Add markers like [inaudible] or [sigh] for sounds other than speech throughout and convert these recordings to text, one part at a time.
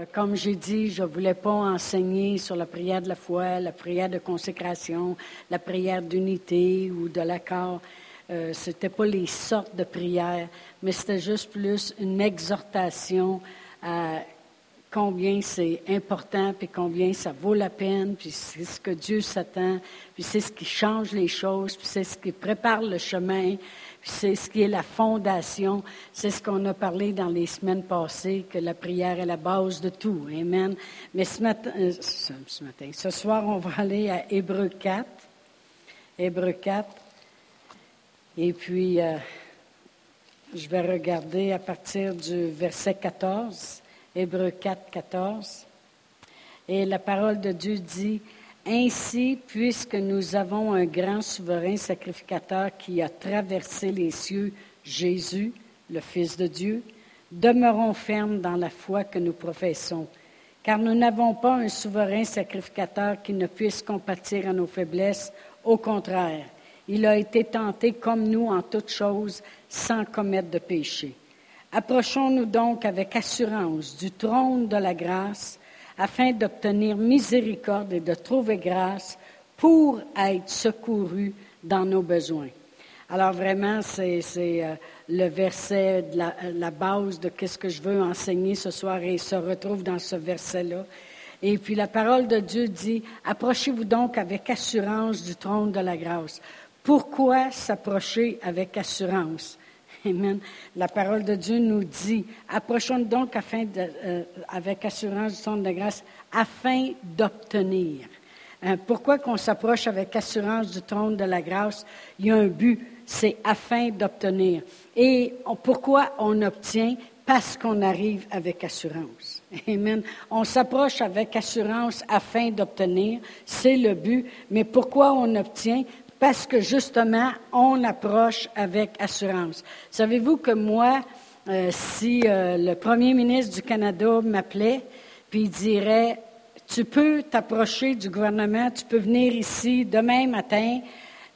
Euh, comme j'ai dit, je ne voulais pas enseigner sur la prière de la foi, la prière de consécration, la prière d'unité ou de l'accord. Euh, ce n'était pas les sortes de prières, mais c'était juste plus une exhortation à combien c'est important, puis combien ça vaut la peine, puis c'est ce que Dieu s'attend, puis c'est ce qui change les choses, puis c'est ce qui prépare le chemin, c'est ce qui est la fondation. C'est ce qu'on a parlé dans les semaines passées, que la prière est la base de tout. Amen. Mais ce matin, euh, ce, soir, on va aller à Hébreu 4. Hébreu 4. Et puis, euh, je vais regarder à partir du verset 14. Hébreu 4, 14. Et la parole de Dieu dit, Ainsi, puisque nous avons un grand souverain sacrificateur qui a traversé les cieux, Jésus, le Fils de Dieu, demeurons fermes dans la foi que nous professons, car nous n'avons pas un souverain sacrificateur qui ne puisse compatir à nos faiblesses, au contraire, il a été tenté comme nous en toutes choses, sans commettre de péché. Approchons-nous donc avec assurance du trône de la grâce afin d'obtenir miséricorde et de trouver grâce pour être secouru dans nos besoins. Alors vraiment, c'est euh, le verset, de la, base de qu'est-ce que je veux enseigner ce soir et se retrouve dans ce verset-là. Et puis la parole de Dieu dit, approchez-vous donc avec assurance du trône de la grâce. Pourquoi s'approcher avec assurance? [laughs] Amen. La parole de Dieu nous dit, approchons donc euh, avec assurance du trône de grâce, afin d'obtenir. Hein, pourquoi qu'on s'approche avec assurance du trône de la grâce? Il y a un but, c'est afin d'obtenir. Et pourquoi on obtient? Parce qu'on arrive avec assurance. [laughs] Amen. On s'approche avec assurance afin d'obtenir, c'est le but. Mais pourquoi on obtient? Parce que justement, on approche avec assurance. Savez-vous que moi, euh, si euh, le premier ministre du Canada m'appelait, puis il dirait, tu peux t'approcher du gouvernement, tu peux venir ici demain matin,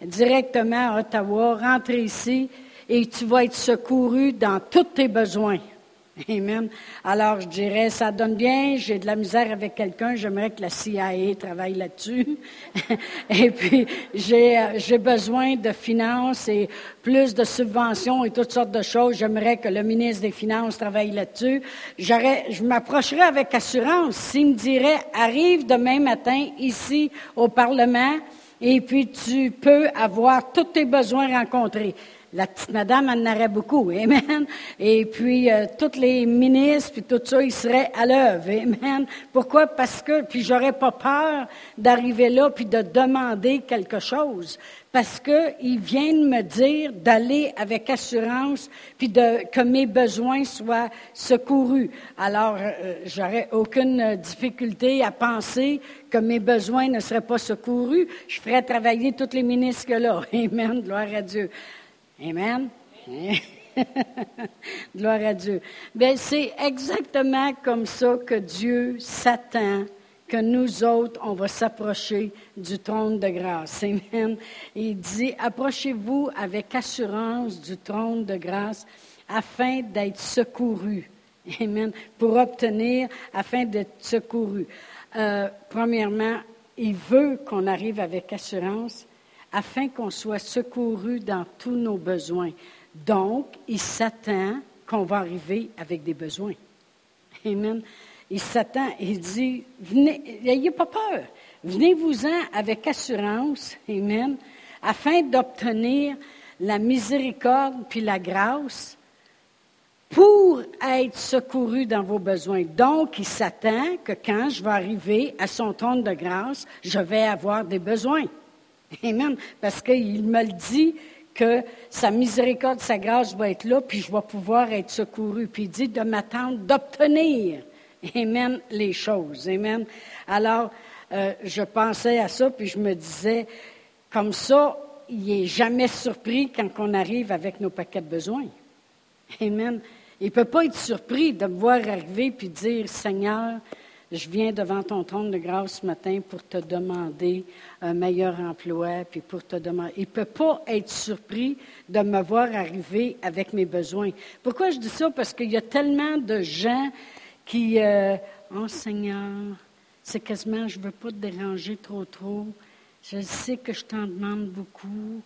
directement à Ottawa, rentrer ici, et tu vas être secouru dans tous tes besoins. Amen. Alors, je dirais, ça donne bien, j'ai de la misère avec quelqu'un, j'aimerais que la CIA travaille là-dessus. [laughs] et puis, j'ai, euh, j'ai besoin de finances et plus de subventions et toutes sortes de choses. J'aimerais que le ministre des Finances travaille là-dessus. Je m'approcherais avec assurance s'il me dirait, arrive demain matin ici au Parlement et puis tu peux avoir tous tes besoins rencontrés. La petite madame en aurait beaucoup, amen. Et puis, euh, tous les ministres, puis tout ça, ils seraient à l'œuvre, amen. Pourquoi? Parce que, puis j'aurais pas peur d'arriver là, puis de demander quelque chose. Parce qu'ils viennent me dire d'aller avec assurance, puis que mes besoins soient secourus. Alors, euh, j'aurais aucune difficulté à penser que mes besoins ne seraient pas secourus. Je ferais travailler tous les ministres là. [laughs] Amen. Gloire à Dieu. Amen. [laughs] Gloire à Dieu. Bien, c'est exactement comme ça que Dieu s'attend que nous autres, on va s'approcher du trône de grâce. Amen. Il dit, approchez-vous avec assurance du trône de grâce afin d'être secouru. Amen. Pour obtenir, afin d'être secouru. Euh, premièrement, il veut qu'on arrive avec assurance afin qu'on soit secouru dans tous nos besoins. Donc, il s'attend qu'on va arriver avec des besoins. Amen. Il s'attend, il dit, venez, n'ayez pas peur. Venez-vous-en avec assurance, Amen, afin d'obtenir la miséricorde puis la grâce pour être secouru dans vos besoins. Donc, il s'attend que quand je vais arriver à son trône de grâce, je vais avoir des besoins. Amen. Parce qu'il me le dit que sa miséricorde, sa grâce va être là, puis je vais pouvoir être secouru. Puis il dit de m'attendre, d'obtenir, Amen, les choses. Amen. Alors, euh, je pensais à ça, puis je me disais, comme ça, il n'est jamais surpris quand on arrive avec nos paquets de besoins. Amen. Il ne peut pas être surpris de me voir arriver puis dire, Seigneur, je viens devant ton trône de grâce ce matin pour te demander un meilleur emploi, puis pour te demander. Il ne peut pas être surpris de me voir arriver avec mes besoins. Pourquoi je dis ça? Parce qu'il y a tellement de gens qui, euh, oh Seigneur, c'est quasiment, je ne veux pas te déranger trop trop. Je sais que je t'en demande beaucoup.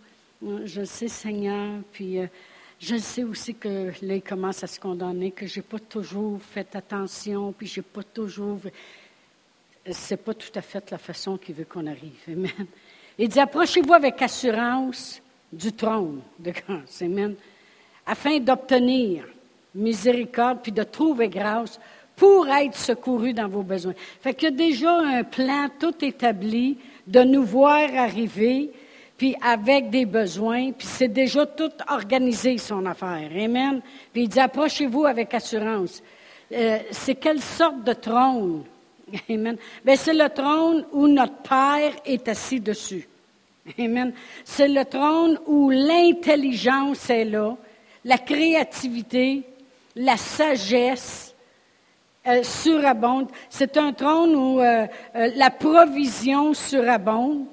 Je sais, Seigneur, puis euh, je sais aussi que là, il commence à se condamner, que je n'ai pas toujours fait attention, puis j'ai pas toujours. C'est pas tout à fait la façon qu'il veut qu'on arrive. Amen. Il dit approchez-vous avec assurance du trône de grâce. Amen. Afin d'obtenir miséricorde puis de trouver grâce pour être secouru dans vos besoins. Fait qu'il y a déjà un plan tout établi de nous voir arriver, puis avec des besoins, puis c'est déjà tout organisé, son affaire. Amen. Puis il dit, approchez-vous avec assurance. Euh, c'est quelle sorte de trône? [laughs] Amen. Bien, c'est le trône où notre Père est assis dessus. Amen. C'est le trône où l'intelligence est là, la créativité, la sagesse, euh, surabonde. C'est un trône où euh, euh, la provision surabonde.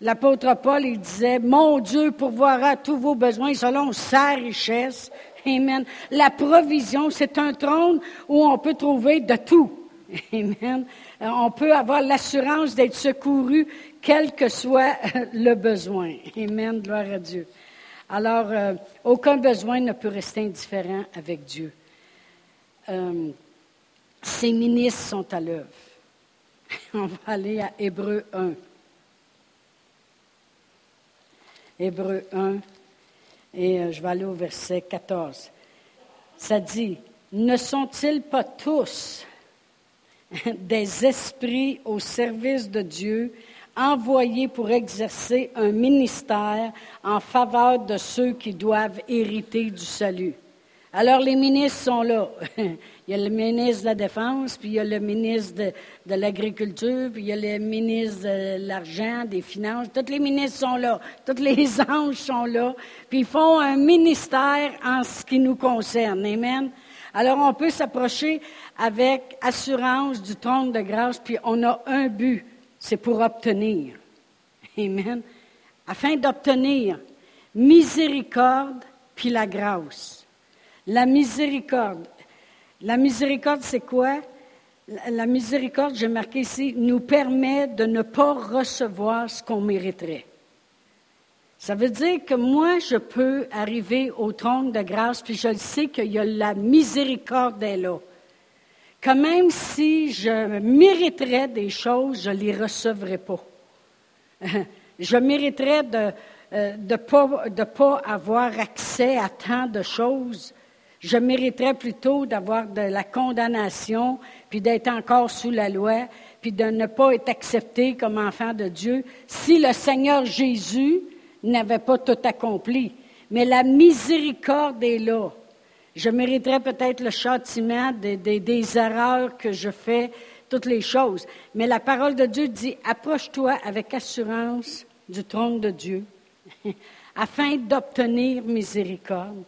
L'apôtre Paul, il disait, Mon Dieu pourvoira tous vos besoins selon sa richesse. Amen. La provision, c'est un trône où on peut trouver de tout. Amen. On peut avoir l'assurance d'être secouru, quel que soit le besoin. Amen. Gloire à Dieu. Alors, aucun besoin ne peut rester indifférent avec Dieu. Ces ministres sont à l'œuvre. [laughs] On va aller à Hébreu 1. Hébreu 1, et euh, je vais aller au verset 14. Ça dit, ne sont-ils pas tous [laughs] des esprits au service de Dieu, envoyés pour exercer un ministère en faveur de ceux qui doivent hériter du salut? Alors les ministres sont là. [laughs] Il y a le ministre de la Défense, puis il y a le ministre de, l'Agriculture, puis il y a le ministre de l'Argent, des Finances. Tous les ministres sont là. Tous les [laughs] anges sont là. Puis ils font un ministère en ce qui nous concerne. Amen. Alors on peut s'approcher avec assurance du trône de grâce, puis on a un but, c'est pour obtenir. Amen. Afin d'obtenir miséricorde puis la grâce. La miséricorde. La miséricorde, c'est quoi? La miséricorde, j'ai marqué ici, nous permet de ne pas recevoir ce qu'on mériterait. Ça veut dire que moi, je peux arriver au trône de grâce, puis je sais qu'il y a la miséricorde est là. Que même si je mériterais des choses, je ne les recevrais pas. [laughs] je mériterais de ne euh, pas avoir accès à tant de choses je mériterais plutôt d'avoir de la condamnation, puis d'être encore sous la loi, puis de ne pas être accepté comme enfant de Dieu si le Seigneur Jésus n'avait pas tout accompli. Mais la miséricorde est là. Je mériterais peut-être le châtiment des, erreurs que je fais, toutes les choses. Mais la parole de Dieu dit, approche-toi avec assurance du trône de Dieu [laughs] afin d'obtenir miséricorde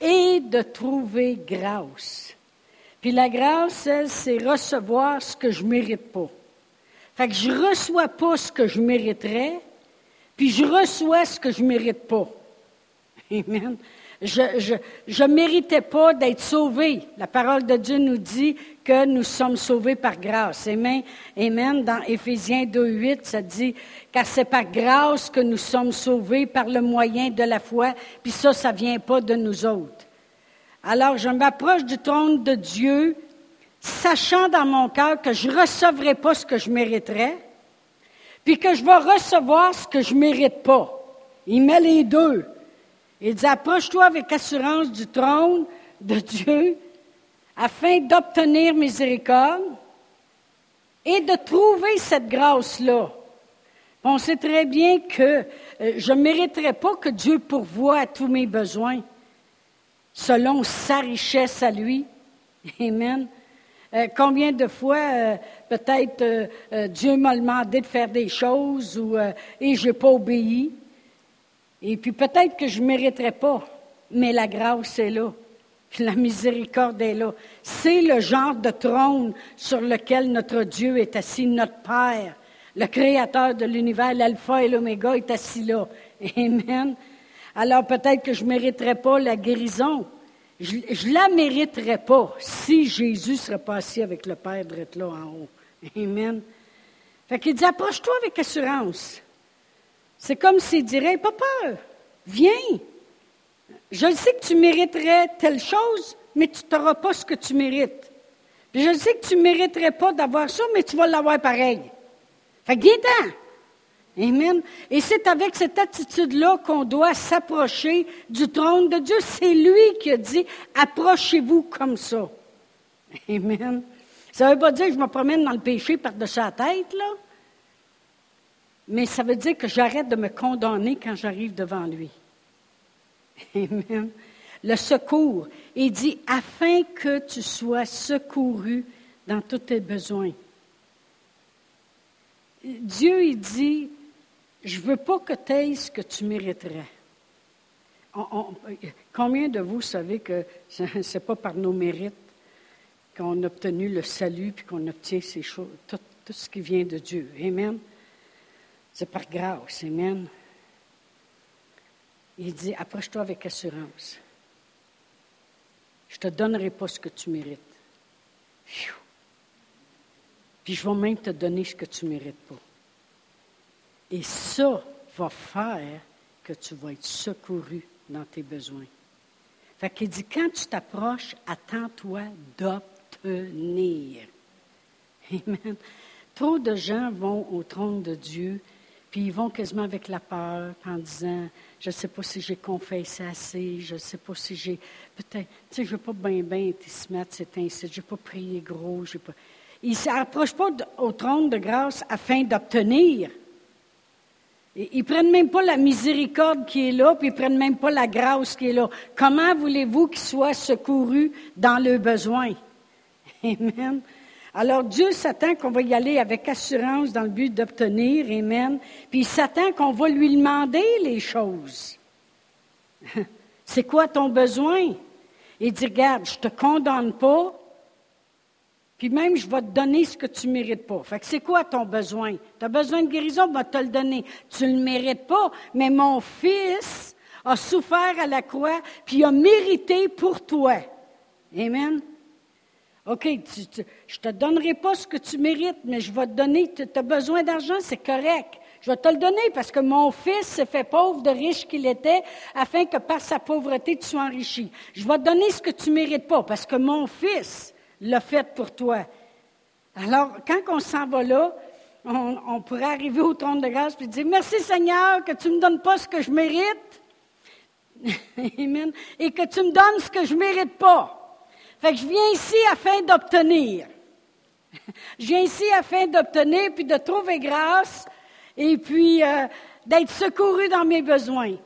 et de trouver grâce. Puis la grâce, elle, c'est recevoir ce que je ne mérite pas. Fait que je ne reçois pas ce que je mériterais, puis je reçois ce que je ne mérite pas. [laughs] Amen. Je ne méritais pas d'être sauvé. La parole de Dieu nous dit nous sommes sauvés par grâce. Amen. Amen. Dans Éphésiens 2.8, ça dit, car c'est par grâce que nous sommes sauvés par le moyen de la foi, puis ça, ça vient pas de nous autres. Alors, je m'approche du trône de Dieu, sachant dans mon cœur que je ne recevrai pas ce que je mériterais, puis que je vais recevoir ce que je ne mérite pas. Il met les deux. Il dit, approche-toi avec assurance du trône de Dieu afin d'obtenir miséricorde et de trouver cette grâce-là. On sait très bien que euh, je ne mériterais pas que Dieu pourvoie à tous mes besoins selon sa richesse à lui. [laughs] Amen. Euh, combien de fois, euh, peut-être, Dieu m'a demandé de faire des choses ou, et je n'ai pas obéi. Et puis peut-être que je ne mériterais pas, mais la grâce est là. [laughs] la miséricorde est là. C'est le genre de trône sur lequel notre Dieu est assis, notre Père, le Créateur de l'univers, l'alpha et l'oméga est assis là. [laughs] Amen. Alors peut-être que je ne mériterais pas la guérison, Je ne la mériterais pas si Jésus serait passé avec le Père d'être là en haut. Amen. Fait qu'il dit, approche-toi avec assurance. C'est comme s'il dirait, pas peur, viens. Je sais que tu mériterais telle chose, mais tu n'auras pas ce que tu mérites. je sais que tu ne mériterais pas d'avoir ça, mais tu vas l'avoir pareil. Fait que viens Amen. Et c'est avec cette attitude-là qu'on doit s'approcher du trône de Dieu. C'est lui qui a dit, approchez-vous comme ça. Amen. Ça ne veut pas dire que je me promène dans le péché par-dessus la tête, là. Mais ça veut dire que j'arrête de me condamner quand j'arrive devant lui. [laughs] Amen. Le secours. Il dit, afin que tu sois secouru dans tous tes besoins. Dieu, il dit, je ne veux pas que tu aies ce que tu mériterais. combien de vous savez que ce n'est pas par nos mérites qu'on a obtenu le salut puis qu'on obtient ces choses, tout, tout, ce qui vient de Dieu. Amen. C'est par grâce. Amen. Il dit, approche-toi avec assurance. Je ne te donnerai pas ce que tu mérites. Puis je vais même te donner ce que tu ne mérites pas. Et ça va faire que tu vas être secouru dans tes besoins. Fait qu'il dit, quand tu t'approches, attends-toi d'obtenir. Amen. Trop de gens vont au trône de Dieu, puis ils vont quasiment avec la peur, en disant, je ne sais pas si j'ai confessé assez, je ne sais pas si j'ai, peut-être, tu sais, je ne veux pas bien, bien être se mettre c'est ainsi, je n'ai pas prié gros, j'ai pas. Ils ne s'approchent pas au trône de grâce afin d'obtenir. Ils ne prennent même pas la miséricorde qui est là, puis ils ne prennent même pas la grâce qui est là. Comment voulez-vous qu'ils soient secourus dans leurs besoins? Amen. Alors Dieu s'attend qu'on va y aller avec assurance dans le but d'obtenir, Amen. Puis il s'attend qu'on va lui demander les choses. [laughs] C'est quoi ton besoin? Il dit, regarde, je ne te condamne pas, puis même, je vais te donner ce que tu ne mérites pas. Fait que c'est quoi ton besoin? Tu as besoin de guérison, je vais te le donner. Tu ne le mérites pas, mais mon fils a souffert à la croix, puis a mérité pour toi. Amen. OK, je ne te donnerai pas ce que tu mérites, mais je vais te donner, tu as besoin d'argent, c'est correct. Je vais te le donner parce que mon fils s'est fait pauvre de riche qu'il était, afin que par sa pauvreté tu sois enrichi. Je vais te donner ce que tu ne mérites pas parce que mon fils l'a fait pour toi. Alors, quand on s'en va là, on, pourrait arriver au trône de grâce et dire Merci Seigneur que tu ne me donnes pas ce que je mérite. [laughs] Amen. Et que tu me donnes ce que je ne mérite pas. Fait que je viens ici afin d'obtenir. Je viens ici afin d'obtenir, puis de trouver grâce, et puis euh, d'être secouru dans mes besoins.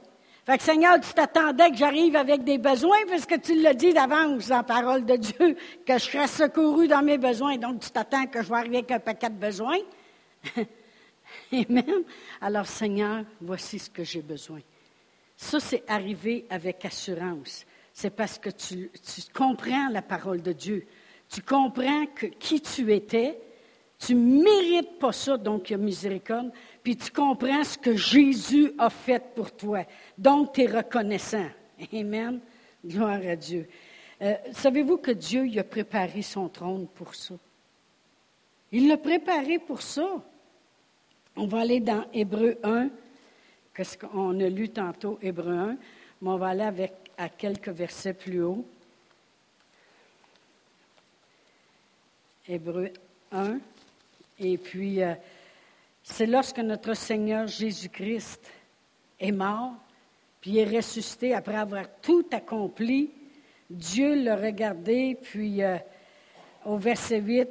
Fait que Seigneur, tu t'attendais que j'arrive avec des besoins, parce que tu l'as dit d'avance en parole de Dieu, que je serais secouru dans mes besoins. Donc, tu t'attends que je vais arriver avec un paquet de besoins. [laughs] Amen. Alors, Seigneur, voici ce que j'ai besoin. Ça, c'est arriver avec assurance. C'est parce que tu, comprends la parole de Dieu. Tu comprends que qui tu étais. Tu mérites pas ça, donc il y a miséricorde puis tu comprends ce que Jésus a fait pour toi. Donc, tu es reconnaissant. Amen. Gloire à Dieu. Euh, savez-vous que Dieu il a préparé son trône pour ça? Il l'a préparé pour ça. On va aller dans Hébreu 1, qu'est-ce qu'on a lu tantôt, Hébreu 1, mais on va aller avec, à quelques versets plus haut. Hébreu 1, et puis euh, c'est lorsque notre Seigneur Jésus-Christ est mort, puis est ressuscité après avoir tout accompli. Dieu l'a regardé, puis euh, au verset 8,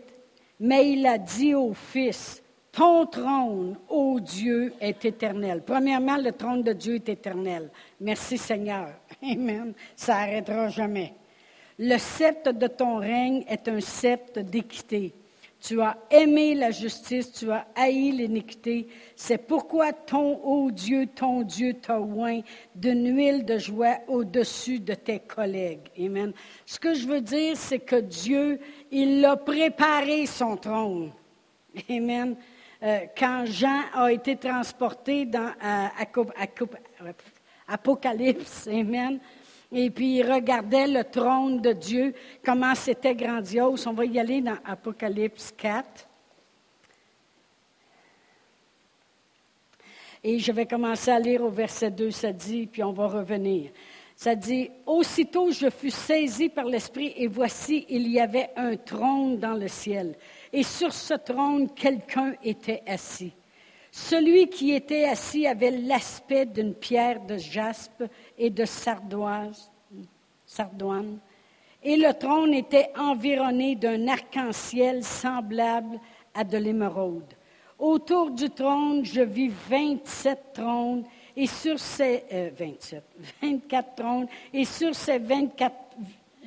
mais il a dit au Fils, ton trône, ô Dieu, est éternel. Premièrement, le trône de Dieu est éternel. Merci Seigneur. [laughs] Amen. Ça n'arrêtera jamais. Le sceptre de ton règne est un sceptre d'équité. Tu as aimé la justice, tu as haï l'iniquité. C'est pourquoi ton, ô Dieu, ton Dieu t'a oint d'une huile de joie au-dessus de tes collègues. Amen. Ce que je veux dire, c'est que Dieu, il a préparé son trône. Amen. Euh, quand Jean a été transporté dans euh, Apocalypse, [laughs] Amen, Et puis il regardait le trône de Dieu, comment c'était grandiose. On va y aller dans Apocalypse 4. Et je vais commencer à lire au verset 2, ça dit, puis on va revenir. Ça dit, Aussitôt je fus saisi par l'Esprit, et voici, il y avait un trône dans le ciel. Et sur ce trône, quelqu'un était assis. Celui qui était assis avait l'aspect d'une pierre de jaspe et de sardoise, sardoine. Et le trône était environné d'un arc-en-ciel semblable à de l'émeraude. Autour du trône, je vis 27 trônes et sur ces 27, euh, 24 [laughs] trônes et sur ces 24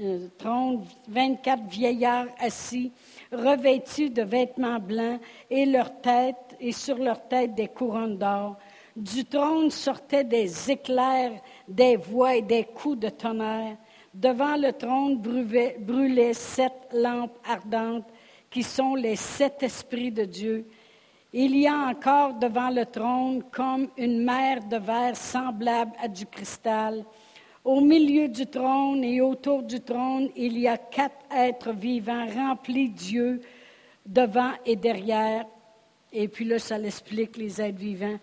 euh, trônes, 24 vieillards assis, revêtus de vêtements blancs et leur tête et sur leur tête des couronnes d'or. Du trône sortaient des éclairs, des voix et des coups de tonnerre. Devant le trône brûlaient sept lampes ardentes qui sont les sept esprits de Dieu. Il y a encore devant le trône comme une mer de verre semblable à du cristal. Au milieu du trône et autour du trône, il y a quatre êtres vivants remplis d'yeux devant et derrière. Et puis là, ça l'explique, les êtres vivants.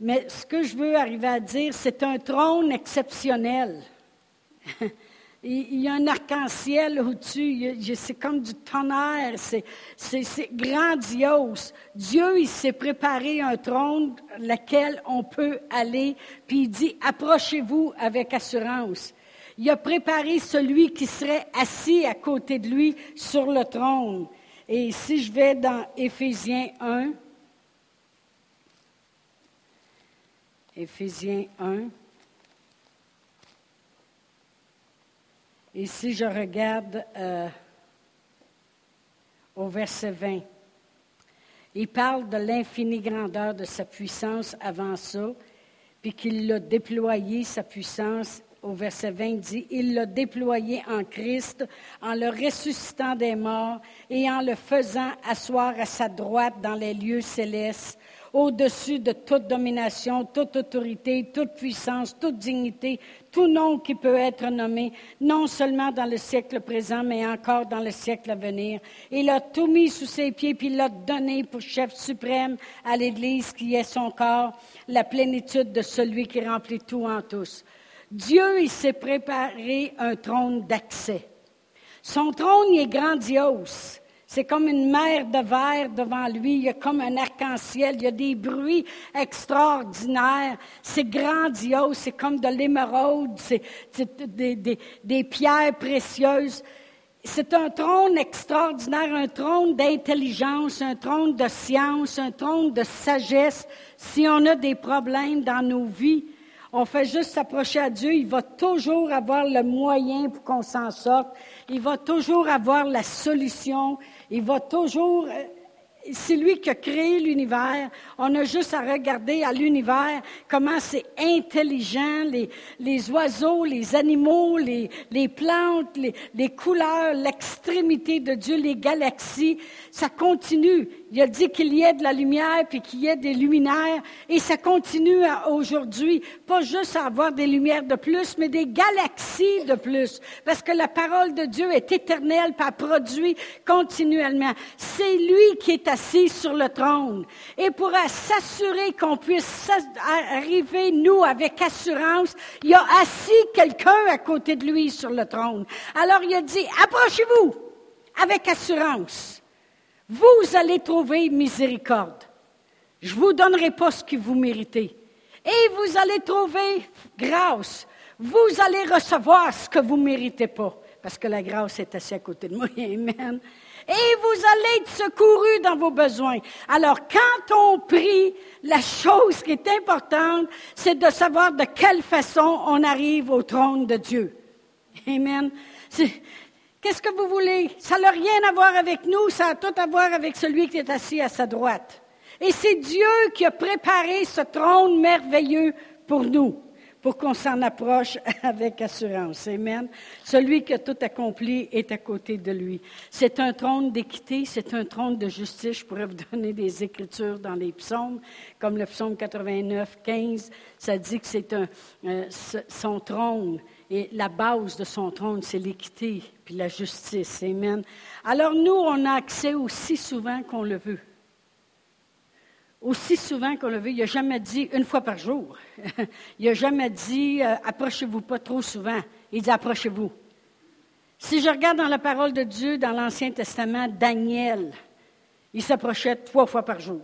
Mais ce que je veux arriver à dire, c'est un trône exceptionnel. [laughs] Il y a un arc-en-ciel au-dessus, c'est comme du tonnerre, c'est grandiose. Dieu, il s'est préparé un trône lequel on peut aller, puis il dit, approchez-vous avec assurance. Il a préparé celui qui serait assis à côté de lui sur le trône. Et si je vais dans Éphésiens 1, Éphésiens 1, Et si je regarde euh, au verset 20, il parle de l'infinie grandeur de sa puissance avant ça, puis qu'il l'a déployé, sa puissance. Au verset 20 dit, il l'a déployé en Christ, en le ressuscitant des morts et en le faisant asseoir à sa droite dans les lieux célestes au-dessus de toute domination, toute autorité, toute puissance, toute dignité, tout nom qui peut être nommé, non seulement dans le siècle présent, mais encore dans le siècle à venir. Il a tout mis sous ses pieds, puis il l'a donné pour chef suprême à l'Église qui est son corps, la plénitude de celui qui remplit tout en tous. Dieu, il s'est préparé un trône d'accès. Son trône, est grandiose. C'est comme une mer de verre devant lui. Il y a comme un arc-en-ciel. Il y a des bruits extraordinaires. C'est grandiose. C'est comme de l'émeraude. C'est des, des pierres précieuses. C'est un trône extraordinaire, un trône d'intelligence, un trône de science, un trône de sagesse. Si on a des problèmes dans nos vies, on fait juste s'approcher à Dieu, il va toujours avoir le moyen pour qu'on s'en sorte. Il va toujours avoir la solution. Il va toujours euh, c'est lui qui a créé l'univers. On a juste à regarder à l'univers comment c'est intelligent, les, oiseaux, les animaux, les, les plantes, les, les couleurs, l'extrémité de Dieu, les galaxies. Ça continue. Il a dit qu'il y ait de la lumière puis qu'il y ait des luminaires. Et ça continue aujourd'hui. Pas juste à avoir des lumières de plus, mais des galaxies de plus. Parce que la parole de Dieu est éternelle, pas produit continuellement. C'est lui qui est assis sur le trône. Et pour s'assurer qu'on puisse arriver, nous, avec assurance, il a assis quelqu'un à côté de lui sur le trône. Alors il a dit, approchez-vous avec assurance. Vous allez trouver miséricorde. Je vous donnerai pas ce que vous méritez. Et vous allez trouver grâce. Vous allez recevoir ce que vous ne méritez pas. Parce que la grâce est assise à côté de moi. [laughs] Amen et vous allez être secourus dans vos besoins. Alors, quand on prie, la chose qui est importante, c'est de savoir de quelle façon on arrive au trône de Dieu. Amen. Qu'est-ce que vous voulez? Ça n'a rien à voir avec nous, ça a tout à voir avec celui qui est assis à sa droite. Et c'est Dieu qui a préparé ce trône merveilleux pour nous pour qu'on s'en approche [laughs] avec assurance. Amen. Celui qui a tout accompli est à côté de lui. C'est un trône d'équité, c'est un trône de justice. Je pourrais vous donner des écritures dans les psaumes, comme le psaume 89, 15. Ça dit que c'est un, euh, son trône Et la base de son trône, c'est l'équité puis la justice. Amen. Alors nous, on a accès aussi souvent qu'on le veut. Aussi souvent qu'on le veut. Il n'a jamais dit une fois par jour. [laughs] Il n'a jamais dit euh, approchez-vous pas trop souvent. Il dit approchez-vous. Si je regarde dans la parole de Dieu, dans l'Ancien Testament, Daniel, il s'approchait trois fois par jour.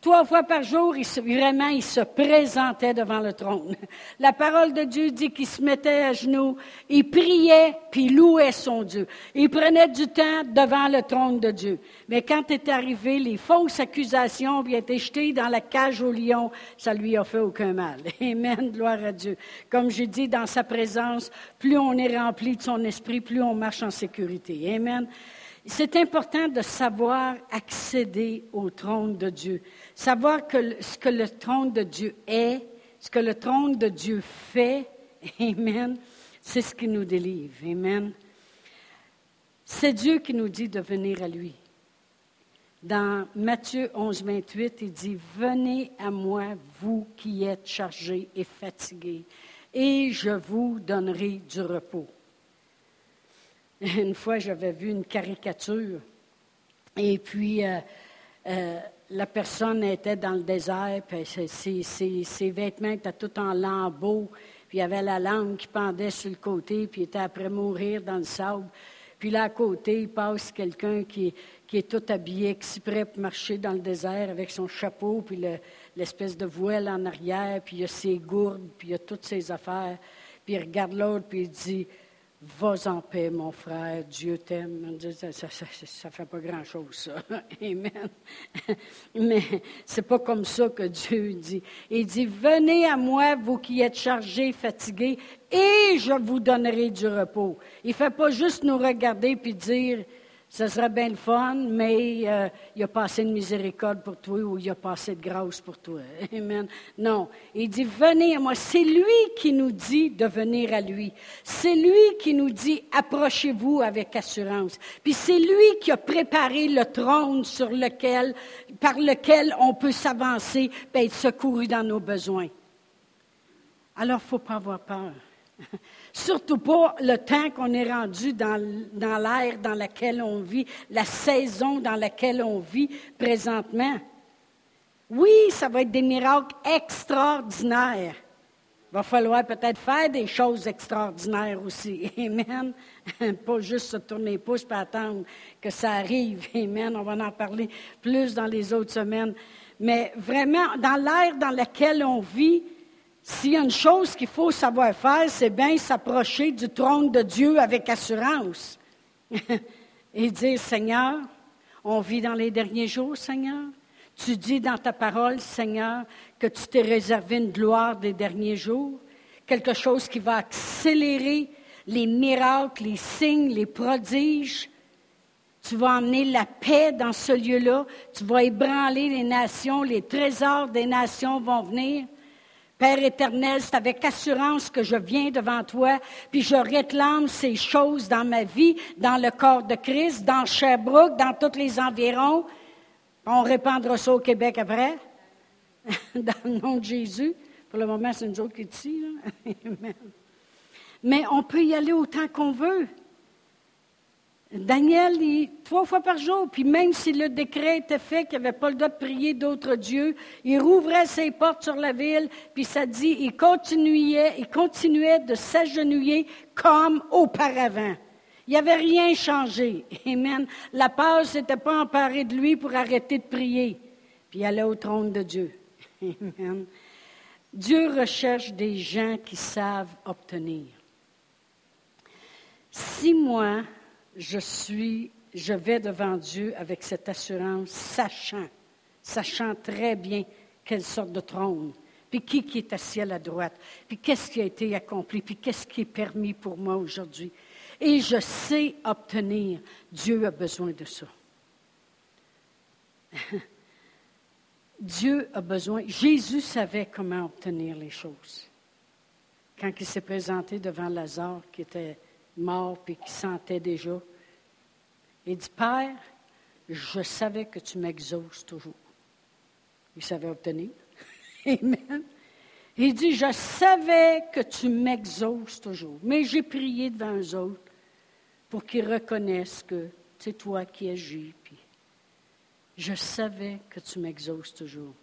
Trois fois par jour, vraiment, il se présentait devant le trône. La parole de Dieu dit qu'il se mettait à genoux, il priait, puis louait son Dieu. Il prenait du temps devant le trône de Dieu. Mais quand est arrivé, les fausses accusations, puis été jeté dans la cage au lion, ça lui a fait aucun mal. [laughs] Amen, gloire à Dieu. Comme j'ai dit, dans sa présence, plus on est rempli de son esprit, plus on marche en sécurité. Amen. C'est important de savoir accéder au trône de Dieu, savoir que ce que le trône de Dieu est, ce que le trône de Dieu fait. [laughs] Amen. C'est ce qui nous délivre. Amen. C'est Dieu qui nous dit de venir à lui. Dans Matthieu 11, 28, il dit, Venez à moi, vous qui êtes chargés et fatigués, et je vous donnerai du repos. Une fois, j'avais vu une caricature, et puis euh, euh, la personne était dans le désert, puis ses, vêtements étaient tout en lambeaux, puis il y avait la langue qui pendait sur le côté, puis il était après mourir dans le sable. Puis là, à côté, il passe quelqu'un qui, est tout habillé, qui prêt pour marcher dans le désert avec son chapeau, puis l'espèce de voile en arrière, puis il a ses gourdes, puis il a toutes ses affaires. Puis il regarde l'autre, puis il dit Vas en paix, mon frère, Dieu t'aime. Ça ne fait pas grand-chose, ça. [laughs] Amen. Mais c'est pas comme ça que Dieu dit. Il dit, venez à moi, vous qui êtes chargés, fatigués, et je vous donnerai du repos. Il ne fait pas juste nous regarder puis dire, ce serait bien le fun, mais euh, il a pas assez de miséricorde pour toi ou il a pas assez de grâce pour toi. [laughs] Amen. Non. Il dit, venez à moi. C'est lui qui nous dit de venir à lui. C'est lui qui nous dit, approchez-vous avec assurance. Puis c'est lui qui a préparé le trône sur lequel, par lequel on peut s'avancer et être secouru dans nos besoins. Alors, il ne faut pas avoir peur. [laughs] Surtout pas le temps qu'on est rendu dans, dans l'ère dans laquelle on vit, la saison dans laquelle on vit présentement. Oui, ça va être des miracles extraordinaires. Il va falloir peut-être faire des choses extraordinaires aussi. [laughs] Amen. [laughs] Pas juste se tourner les pouces et attendre que ça arrive. [laughs] Amen. On va en parler plus dans les autres semaines. Mais vraiment, dans l'ère dans laquelle on vit, s'il y a une chose qu'il faut savoir faire, c'est bien s'approcher du trône de Dieu avec assurance [laughs] et dire, Seigneur, on vit dans les derniers jours, Seigneur. Tu dis dans ta parole, Seigneur, que tu t'es réservé une gloire des derniers jours, quelque chose qui va accélérer les miracles, les signes, les prodiges. Tu vas emmener la paix dans ce lieu-là. Tu vas ébranler les nations. Les trésors des nations vont venir. Père éternel, c'est avec assurance que je viens devant toi, puis je réclame ces choses dans ma vie, dans le corps de Christ, dans Sherbrooke, dans tous les environs. On répandra ça au Québec après, [laughs] dans le nom de Jésus. Pour le moment, c'est une est ici. [laughs] Mais on peut y aller autant qu'on veut. Daniel, trois fois par jour, puis même si le décret était fait qu'il n'avait pas le droit de prier d'autres dieux, il rouvrait ses portes sur la ville, puis ça dit, il continuait, il continuait de s'agenouiller comme auparavant. Il n'y avait rien changé. [laughs] Amen. La peur ne s'était pas emparée de lui pour arrêter de prier. Puis il allait au trône de Dieu. [laughs] Amen. Dieu recherche des gens qui savent obtenir. Si moi, je suis, je vais devant Dieu avec cette assurance, sachant, sachant très bien quelle sorte de trône, puis qui, qui est assis à la droite, puis qu'est-ce qui a été accompli, puis qu'est-ce qui est permis pour moi aujourd'hui. Et je sais obtenir. Dieu a besoin de ça. [laughs] Dieu a besoin. Jésus savait comment obtenir les choses. Quand il s'est présenté devant Lazare, qui était mort puis qui sentait déjà. Il dit, Père, je savais que tu m'exauces toujours. Il savait obtenir. [laughs] Amen. Il dit, je savais que tu m'exauces toujours, mais j'ai prié devant eux autres pour qu'ils reconnaissent que c'est toi qui agis. Puis je savais que tu m'exauces toujours.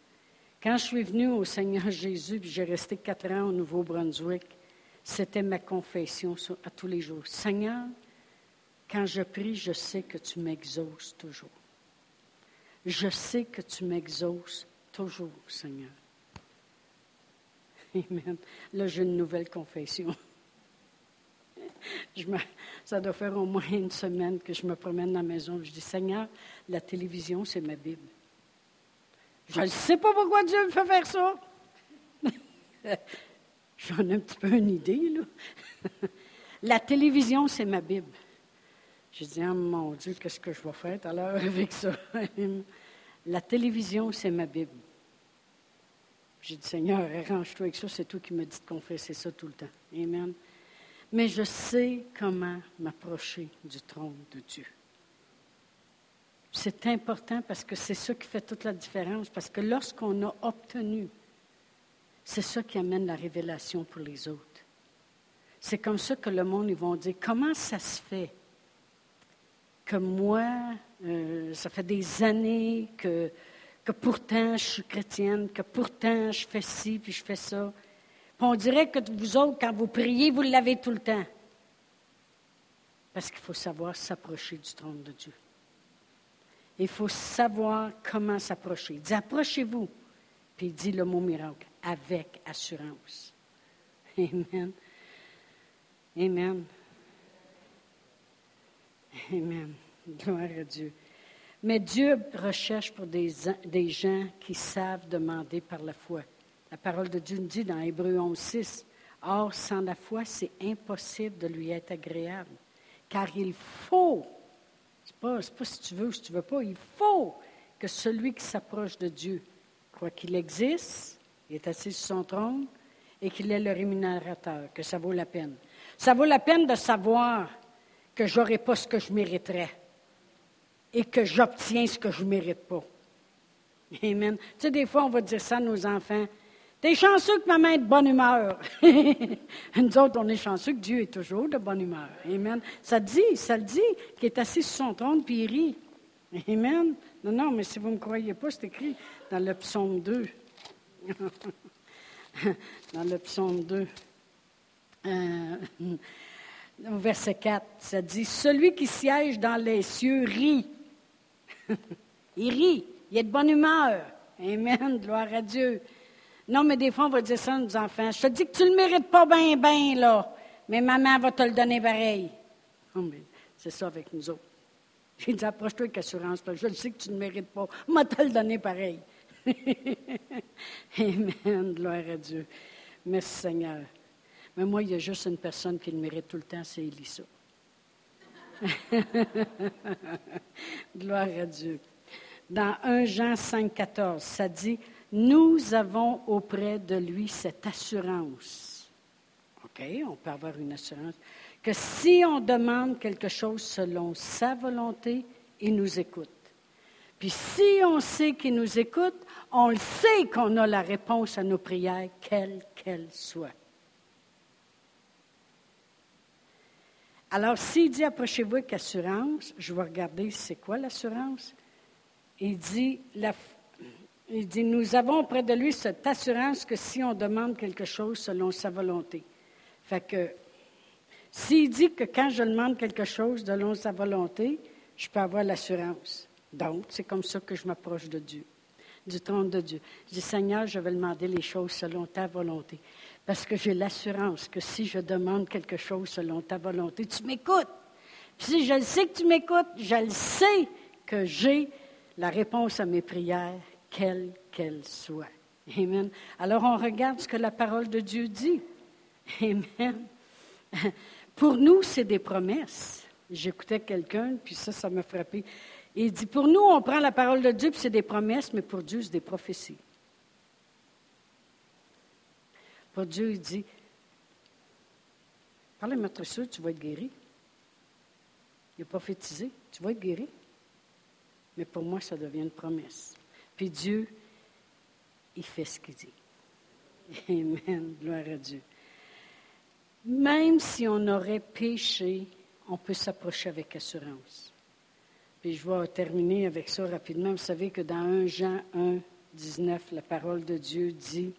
Quand je suis venue au Seigneur Jésus, puis j'ai resté quatre ans au Nouveau-Brunswick, c'était ma confession à tous les jours. Seigneur, quand je prie, je sais que tu m'exauces toujours. Je sais que tu m'exauces toujours, Seigneur. Amen. Là, j'ai une nouvelle confession. ça doit faire au moins une semaine que je me promène dans la maison. Je dis, Seigneur, la télévision, c'est ma Bible. Je ne sais pas pourquoi Dieu me fait faire ça. J'en ai un petit peu une idée, là. [laughs] la télévision, c'est ma Bible. Je dis, oh mon Dieu, qu'est-ce que je vais faire tout à l'heure [laughs] avec ça? la télévision, c'est ma Bible. J'ai dit, Seigneur, arrange-toi avec ça, c'est toi qui me dis de confesser ça tout le temps. Amen. Mais je sais comment m'approcher du trône de Dieu. C'est important parce que c'est ça qui fait toute la différence. Parce que lorsqu'on a obtenu, c'est ça qui amène la révélation pour les autres. C'est comme ça que le monde, ils vont dire, comment ça se fait que moi, euh, ça fait des années que pourtant je suis chrétienne, que pourtant je fais ci, puis je fais ça. Puis on dirait que vous autres, quand vous priez, vous l'avez tout le temps. Parce qu'il faut savoir s'approcher du trône de Dieu. Il faut savoir comment s'approcher. Il dit approchez-vous. Puis il dit le mot miracle, avec assurance. Amen. Amen. Amen. Gloire à Dieu. Mais Dieu recherche pour des, gens qui savent demander par la foi. La parole de Dieu nous dit dans Hébreu 11, 6, Or, sans la foi, c'est impossible de lui être agréable. Car il faut, ce n'est pas, pas, si tu veux ou si tu ne veux pas, il faut que celui qui s'approche de Dieu croit qu'il existe, il est assis sur son trône, et qu'il est le rémunérateur, que ça vaut la peine. Ça vaut la peine de savoir que je n'aurai pas ce que je mériterais et que j'obtiens ce que je ne mérite pas. Amen. Tu sais, des fois, on va dire ça à nos enfants. T'es chanceux que maman est de bonne humeur. [laughs] Nous autres, on est chanceux que Dieu est toujours de bonne humeur. Amen. Ça dit, ça le dit, qu'il est assis sur son trône puis il rit. Amen. Non, non, mais si vous ne me croyez pas, c'est écrit dans le psaume 2. [laughs] dans le psaume 2. Euh, au verset 4, ça dit Celui qui siège dans les cieux rit. [laughs] il rit, il est de bonne humeur. Amen, gloire à Dieu. Non, mais des fois, on va dire ça à nos enfants. Je te dis que tu ne le mérites pas bien, bien, là. Mais maman va te le donner pareil. Oh, c'est ça avec nous autres. J'ai dit, approche-toi avec assurance. Je sais que tu ne le mérites pas. Moi, te le donner pareil. [laughs] Amen, gloire à Dieu. Merci Seigneur. Mais moi, il y a juste une personne qui le mérite tout le temps, c'est Elisa. [laughs] Gloire à Dieu. Dans 1 Jean 5, 14, ça dit Nous avons auprès de lui cette assurance. OK, on peut avoir une assurance. Que si on demande quelque chose selon sa volonté, il nous écoute. Puis si on sait qu'il nous écoute, on le sait qu'on a la réponse à nos prières, quelle qu'elle soit. Alors, s'il dit approchez-vous avec assurance, je vais regarder c'est quoi l'assurance. Il dit, il dit Nous avons auprès de lui cette assurance que si on demande quelque chose selon sa volonté. Fait que, s'il dit que quand je demande quelque chose selon sa volonté, je peux avoir l'assurance. Donc, c'est comme ça que je m'approche de Dieu, du trône de Dieu. Je dis Seigneur, je vais demander les choses selon ta volonté. Parce que j'ai l'assurance que si je demande quelque chose selon ta volonté, tu m'écoutes. Puis si je le sais que tu m'écoutes, je le sais que j'ai la réponse à mes prières, quelle qu'elle soit. Amen. Alors on regarde ce que la parole de Dieu dit. Amen. Pour nous, c'est des promesses. J'écoutais quelqu'un, puis ça, ça m'a frappé. Il dit, pour nous, on prend la parole de Dieu, puis c'est des promesses, mais pour Dieu, c'est des prophéties. Pour Dieu, il dit, parle à maître sûr, tu vas être guéri. Il a prophétisé, tu vas être guéri. Mais pour moi, ça devient une promesse. Puis Dieu, il fait ce qu'il dit. [laughs] Amen. Gloire à Dieu. Même si on aurait péché, on peut s'approcher avec assurance. Puis je vais terminer avec ça rapidement. Vous savez que dans 1 Jean 1, 19, la parole de Dieu dit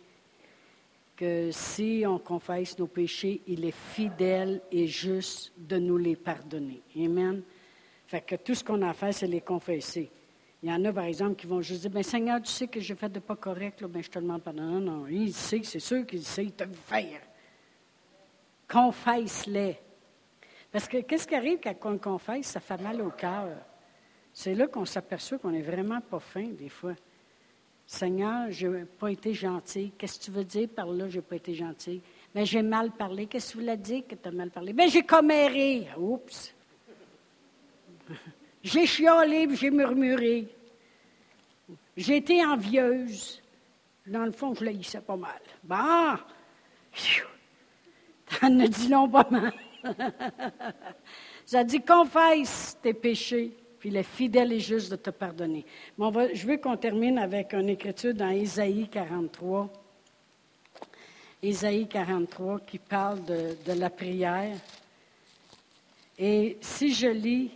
que si on confesse nos péchés, il est fidèle et juste de nous les pardonner. Amen. Fait que tout ce qu'on a à faire, c'est les confesser. Il y en a, par exemple, qui vont juste dire, ben Seigneur, tu sais que j'ai fait de pas correct, là, ben, je te demande pardon. Non, non, il sait, c'est sûr qu'il sait, il te le faire. Confesse-les. Parce que qu'est-ce qui arrive quand on confesse, ça fait mal au cœur. C'est là qu'on s'aperçoit qu'on n'est vraiment pas fin, des fois. Seigneur, je n'ai pas été gentil. Qu'est-ce que tu veux dire par là, je n'ai pas été gentil? Mais ben, j'ai mal parlé. Qu'est-ce que tu voulais dire que tu as mal parlé? Mais ben, j'ai comméré. Oups! [laughs] J'ai chialé, j'ai murmuré. J'ai été envieuse. Dans le fond, je l'haïssais pas mal. Bah! [laughs] T'en as dit non pas mal. [laughs] Ça dit confesse tes péchés, puis il est fidèle et juste de te pardonner. je veux qu'on termine avec une écriture dans Ésaïe 43. Ésaïe 43 qui parle de, de la prière. Et si je lis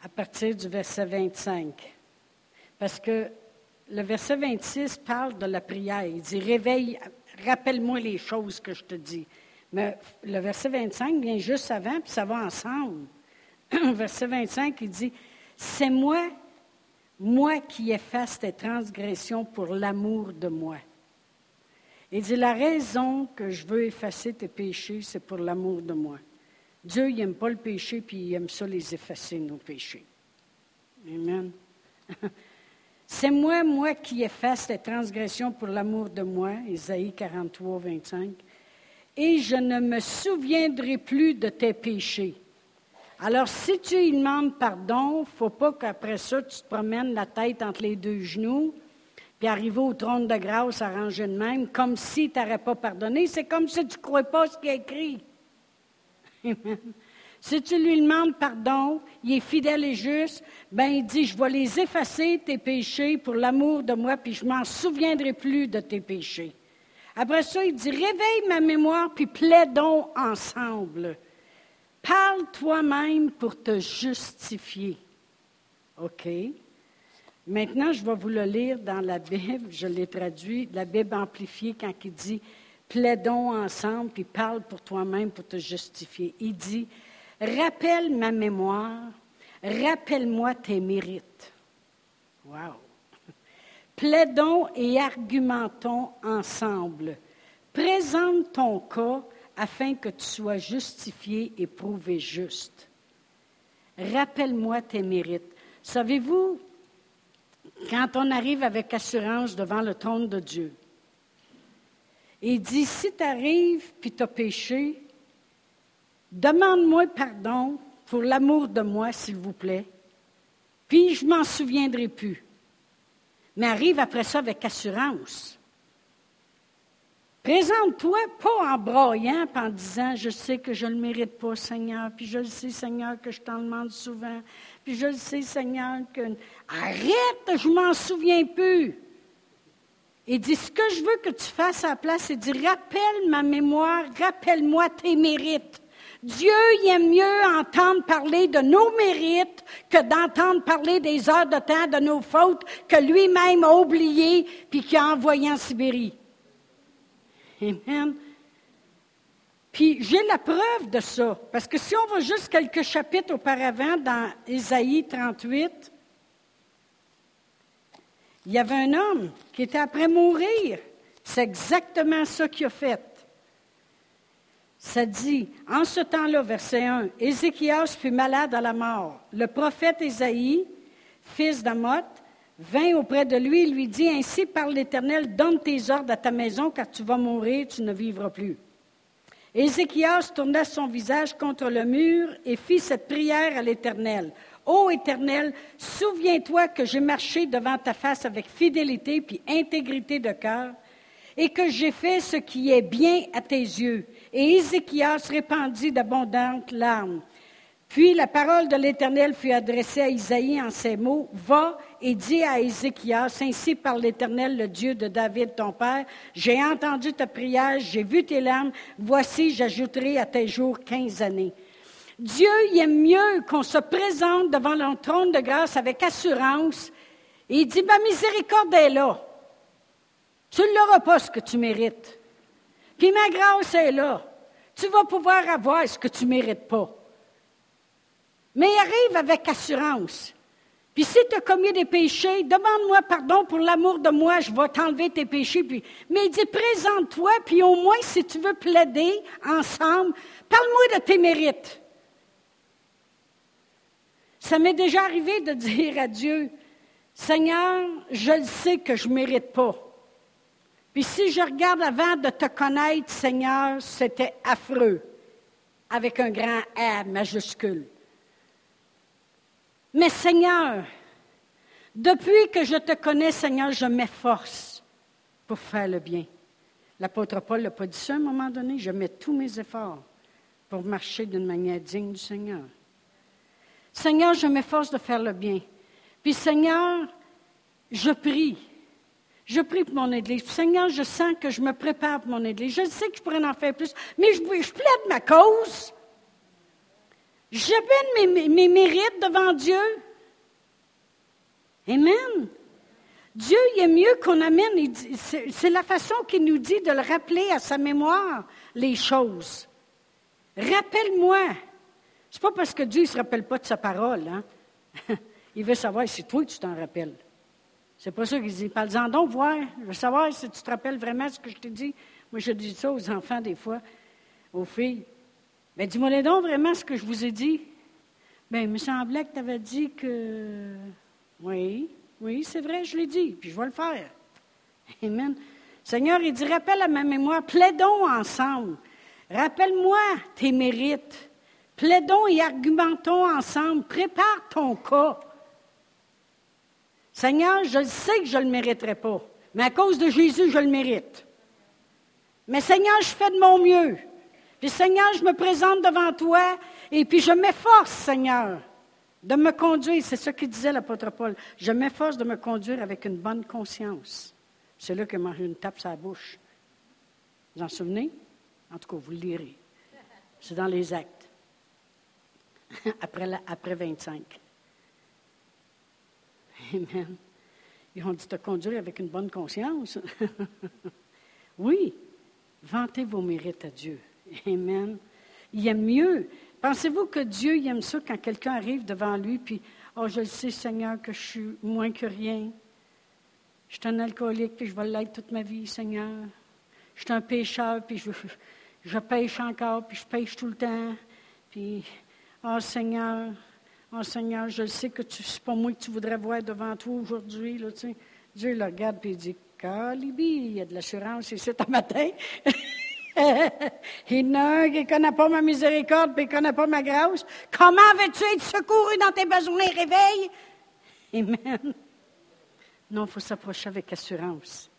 à partir du verset 25. Parce que le verset 26 parle de la prière. Il dit Réveille, rappelle-moi les choses que je te dis. Mais le verset 25 vient juste avant, puis ça va ensemble. [clears throat] verset 25, il dit C'est moi, moi qui efface tes transgressions pour l'amour de moi. Il dit La raison que je veux effacer tes péchés, c'est pour l'amour de moi. Dieu, il n'aime pas le péché, puis il aime ça les effacer, nos péchés. Amen. [laughs] C'est moi, moi qui efface les transgressions pour l'amour de moi, Isaïe 43, 25. Et je ne me souviendrai plus de tes péchés. Alors, si tu lui demandes pardon, faut pas qu'après ça, tu te promènes la tête entre les deux genoux, puis arriver au trône de grâce arrangé de même, comme si tu n'aurais pas pardonné. C'est comme si tu ne crois pas ce qui est écrit. [laughs] Si tu lui demandes pardon, il est fidèle et juste, ben il dit, je vais les effacer, tes péchés, pour l'amour de moi, puis je m'en souviendrai plus de tes péchés. Après ça, il dit, réveille ma mémoire, puis plaidons ensemble. Parle toi-même pour te justifier. OK? Maintenant, je vais vous le lire dans la Bible, je l'ai traduit, la Bible amplifiée, quand il dit, plaidons ensemble, puis parle pour toi-même pour te justifier. Il dit, rappelle ma mémoire, rappelle-moi tes mérites. Wow! Plaidons et argumentons ensemble. Présente ton cas afin que tu sois justifié et prouvé juste. Rappelle-moi tes mérites. Savez-vous, quand on arrive avec assurance devant le trône de Dieu, il dit, si tu arrives puis tu as péché, demande-moi pardon pour l'amour de moi, s'il vous plaît, puis je m'en souviendrai plus. Mais arrive après ça avec assurance. Présente-toi pas en broyant, en disant, je sais que je ne le mérite pas, Seigneur, puis je le sais, Seigneur, que je t'en demande souvent, puis je le sais, Seigneur, que... Arrête, je m'en souviens plus. Il dit, ce que je veux que tu fasses à la place, c'est dire, rappelle ma mémoire, rappelle-moi tes mérites. Dieu il aime mieux entendre parler de nos mérites que d'entendre parler des heures de temps de nos fautes que lui-même a oubliées puis qu'il a envoyé en Sibérie. Amen. Puis j'ai la preuve de ça, parce que si on va juste quelques chapitres auparavant dans Ésaïe 38, il y avait un homme qui était après mourir. C'est exactement ça qu'il a fait. Ça dit, en ce temps-là, verset 1, Ézéchias fut malade à la mort. Le prophète Ésaïe, fils d'Amoth, vint auprès de lui et lui dit, Ainsi par l'Éternel, donne tes ordres à ta maison, car tu vas mourir, tu ne vivras plus. Ézéchias tourna son visage contre le mur et fit cette prière à l'Éternel. Ô Éternel, souviens-toi que j'ai marché devant ta face avec fidélité puis intégrité de cœur, et que j'ai fait ce qui est bien à tes yeux. Et Ézéchias répandit d'abondantes larmes. Puis la parole de l'Éternel fut adressée à Isaïe en ces mots, Va et dis à Ézéchias, ainsi par l'Éternel, le Dieu de David, ton Père, j'ai entendu ta prière, j'ai vu tes larmes, voici, j'ajouterai à tes jours quinze années. Dieu il aime mieux qu'on se présente devant le trône de grâce avec assurance et il dit, ma miséricorde est là. Tu ne l'auras pas ce que tu mérites. Puis ma grâce est là. Tu vas pouvoir avoir ce que tu ne mérites pas. Mais arrive avec assurance. Puis si tu as commis des péchés, demande-moi pardon pour l'amour de moi, je vais t'enlever tes péchés. Mais il présente-toi, puis au moins, si tu veux plaider ensemble, parle-moi de tes mérites. Ça m'est déjà arrivé de [laughs] dire à Dieu, Seigneur, je le sais que je ne mérite pas. Puis si je regarde avant de te connaître, Seigneur, c'était affreux, avec un grand R majuscule. Mais Seigneur, depuis que je te connais, Seigneur, je m'efforce pour faire le bien. L'apôtre Paul n'a pas dit ça à un moment donné. Je mets tous mes efforts pour marcher d'une manière digne du Seigneur. Seigneur, je m'efforce de faire le bien. Puis Seigneur, je prie. Je prie pour mon Église. Seigneur, je sens que je me prépare pour mon Église. Je sais que je pourrais en faire plus, mais je, je plaide ma cause. J'appelle mes, mérites devant Dieu. Amen. Dieu, il est mieux qu'on amène. C'est la façon qu'il nous dit de le rappeler à sa mémoire, les choses. Rappelle-moi. C'est pas parce que Dieu ne se rappelle pas de sa parole. Hein? [laughs] il veut savoir si toi, tu t'en rappelles. C'est pas ça qu'il dit. Parle-en donc, voir. Je veux savoir si tu te rappelles vraiment ce que je t'ai dit. Moi, je dis ça aux enfants des fois, aux filles. Mais dis-moi donc vraiment ce que je vous ai dit. Bien, il me semblait que tu avais dit que. Oui, oui, c'est vrai, je l'ai dit, puis je vais le faire. [laughs] Amen. Seigneur, il dit rappelle à ma mémoire, plaidons ensemble. Rappelle-moi tes mérites. Plaidons et argumentons ensemble. Prépare ton cas. Seigneur, je sais que je ne le mériterai pas, mais à cause de Jésus, je le mérite. Mais Seigneur, je fais de mon mieux. Puis Seigneur, je me présente devant toi et puis je m'efforce, Seigneur, de me conduire. C'est ce que disait l'apôtre Paul. Je m'efforce de me conduire avec une bonne conscience. C'est là que mangé une tape sur la bouche. Vous en souvenez? En tout cas, vous le lirez. C'est dans les actes. [laughs] après, après 25. Amen. Ils ont dit te conduire avec une bonne conscience? [laughs] oui, vantez vos mérites à Dieu. Amen. Il aime mieux. Pensez-vous que Dieu aime ça quand quelqu'un arrive devant lui, puis, oh, je le sais, Seigneur, que je suis moins que rien. Je suis un alcoolique, puis je vais l'être toute ma vie, Seigneur. Je suis un pécheur, puis je, pêche encore, puis je pêche tout le temps. Puis, oh Seigneur, oh Seigneur, je sais que ce n'est pas moi que tu voudrais voir devant toi aujourd'hui. Là, Dieu le regarde, puis il dit, Calibi, il y a de l'assurance ici [laughs] ce matin. Il y un qui ne connaît pas ma miséricorde puis qui ne connaît pas ma grâce. Comment veux-tu être secouru dans tes besoins? Réveille! Amen. Non, il faut s'approcher avec assurance.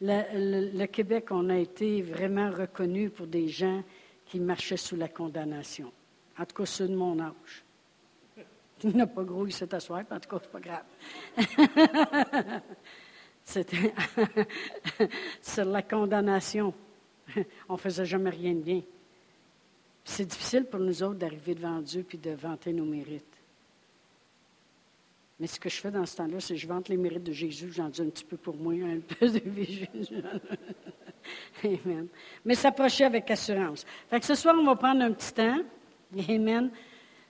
Le, Québec, on a été vraiment reconnu pour des gens qui marchaient sous la condamnation. En tout cas, ceux de mon âge. Il n'a pas gros, il s'est en tout cas, c'est pas grave. [laughs] C'était [laughs] sur la condamnation. On ne faisait jamais rien de bien. C'est difficile pour nous autres d'arriver devant Dieu puis de vanter nos mérites. Mais ce que je fais dans ce temps-là, c'est que je vante les mérites de Jésus, j'en dis un petit peu pour moi, un peu de Jésus. Mais s'approcher avec assurance. Fait que ce soir, on va prendre un petit temps. Amen.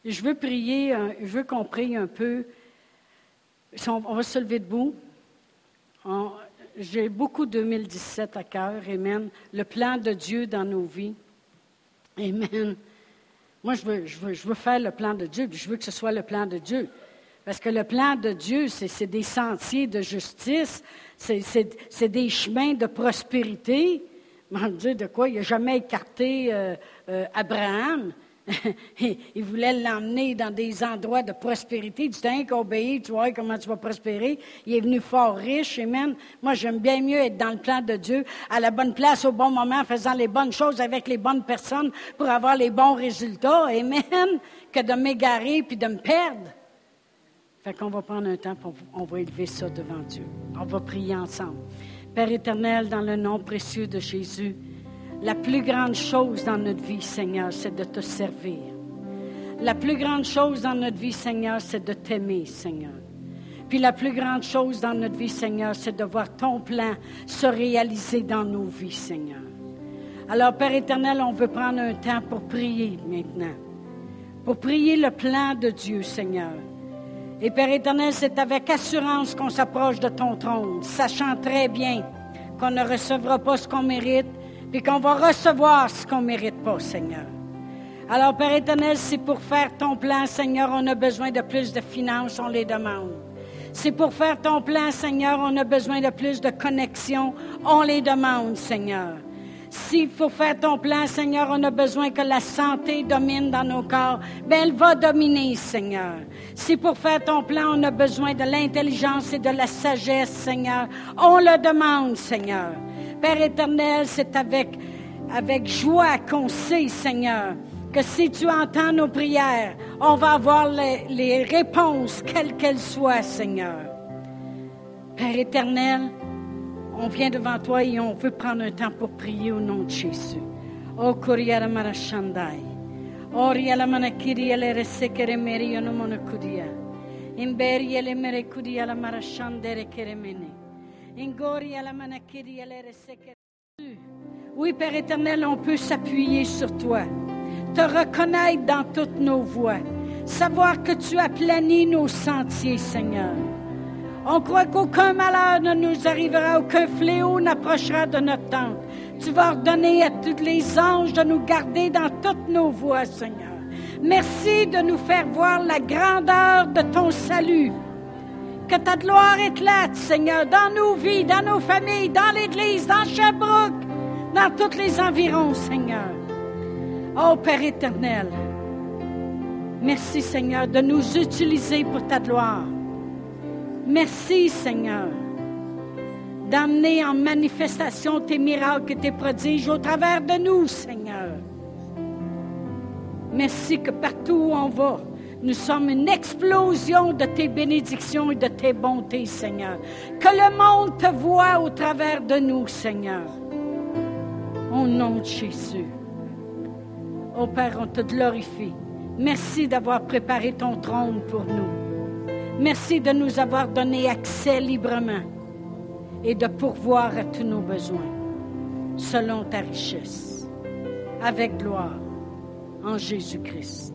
Je veux prier, je veux qu'on prie un peu. On va se lever debout j'ai beaucoup 2017 à cœur. Amen. Le plan de Dieu dans nos vies. Amen. Moi, je veux, je veux, je veux faire le plan de Dieu, puis je veux que ce soit le plan de Dieu. Parce que le plan de Dieu, c'est des sentiers de justice, c'est des chemins de prospérité. Mon Dieu, de quoi? Il n'a jamais écarté euh, euh, Abraham. [laughs] il voulait l'emmener dans des endroits de prospérité. Il dit, qu'obéir, tu vois comment tu vas prospérer. Il est venu fort riche. Amen. Moi, j'aime bien mieux être dans le plan de Dieu, à la bonne place au bon moment, faisant les bonnes choses avec les bonnes personnes pour avoir les bons résultats. Amen. [laughs] Que de m'égarer puis de me perdre. Fait qu'on va prendre un temps pour, on va élever ça devant Dieu. On va prier ensemble. Père éternel, dans le nom précieux de Jésus, la plus grande chose dans notre vie, Seigneur, c'est de te servir. La plus grande chose dans notre vie, Seigneur, c'est de t'aimer, Seigneur. Puis la plus grande chose dans notre vie, Seigneur, c'est de voir ton plan se réaliser dans nos vies, Seigneur. Alors, Père éternel, on veut prendre un temps pour prier maintenant. Pour prier le plan de Dieu, Seigneur. Et Père éternel, c'est avec assurance qu'on s'approche de ton trône, sachant très bien qu'on ne recevra pas ce qu'on mérite, puis qu'on va recevoir ce qu'on ne mérite pas, Seigneur. Alors, Père éternel, c'est pour faire ton plan, Seigneur, on a besoin de plus de finances, on les demande. C'est pour faire ton plan, Seigneur, on a besoin de plus de connexion, on les demande, Seigneur. S'il faut faire ton plan, Seigneur, on a besoin que la santé domine dans nos corps. Bien, elle va dominer, Seigneur. Si pour faire ton plan, on a besoin de l'intelligence et de la sagesse, Seigneur, on le demande, Seigneur. Père éternel, c'est avec, avec joie qu'on sait, Seigneur, que si tu entends nos prières, on va avoir les, réponses, quelles qu'elles soient, Seigneur. Père éternel, on vient devant toi et on veut prendre un temps pour prier au nom de Jésus. Oh. Oui, Père éternel, on peut s'appuyer sur toi, te reconnaître dans toutes nos voies, savoir que tu as plani nos sentiers, Seigneur. On croit qu'aucun malheur ne nous arrivera, aucun fléau n'approchera de notre tente. Tu vas ordonner à tous les anges de nous garder dans toutes nos voies, Seigneur. Merci de nous faire voir la grandeur de ton salut que ta gloire éclate, Seigneur, dans nos vies, dans nos familles, dans l'Église, dans Sherbrooke, dans tous les environs, Seigneur. Oh Père éternel, merci Seigneur de nous utiliser pour ta gloire. Merci Seigneur d'amener en manifestation tes miracles et tes prodiges au travers de nous, Seigneur. Merci que partout où on va, nous sommes une explosion de tes bénédictions et de tes bontés, Seigneur. Que le monde te voit au travers de nous, Seigneur. Au nom de Jésus. Oh Père, on te glorifie. Merci d'avoir préparé ton trône pour nous. Merci de nous avoir donné accès librement et de pourvoir à tous nos besoins selon ta richesse, avec gloire, en Jésus-Christ.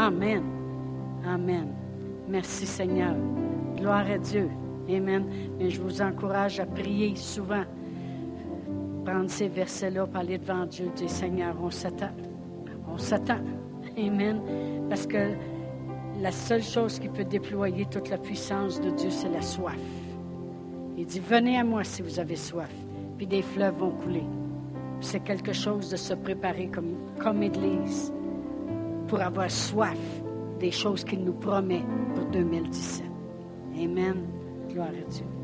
Amen. Amen. Merci Seigneur. Gloire à Dieu. Amen. Mais je vous encourage à prier souvent. Prendre ces versets-là, parler devant Dieu, dire Seigneur, on s'attend. On s'attend. Amen. Parce que la seule chose qui peut déployer toute la puissance de Dieu, c'est la soif. Il dit, venez à moi si vous avez soif, puis des fleuves vont couler. C'est quelque chose de se préparer comme, comme Église pour avoir soif des choses qu'il nous promet pour 2017. Amen. Gloire à Dieu.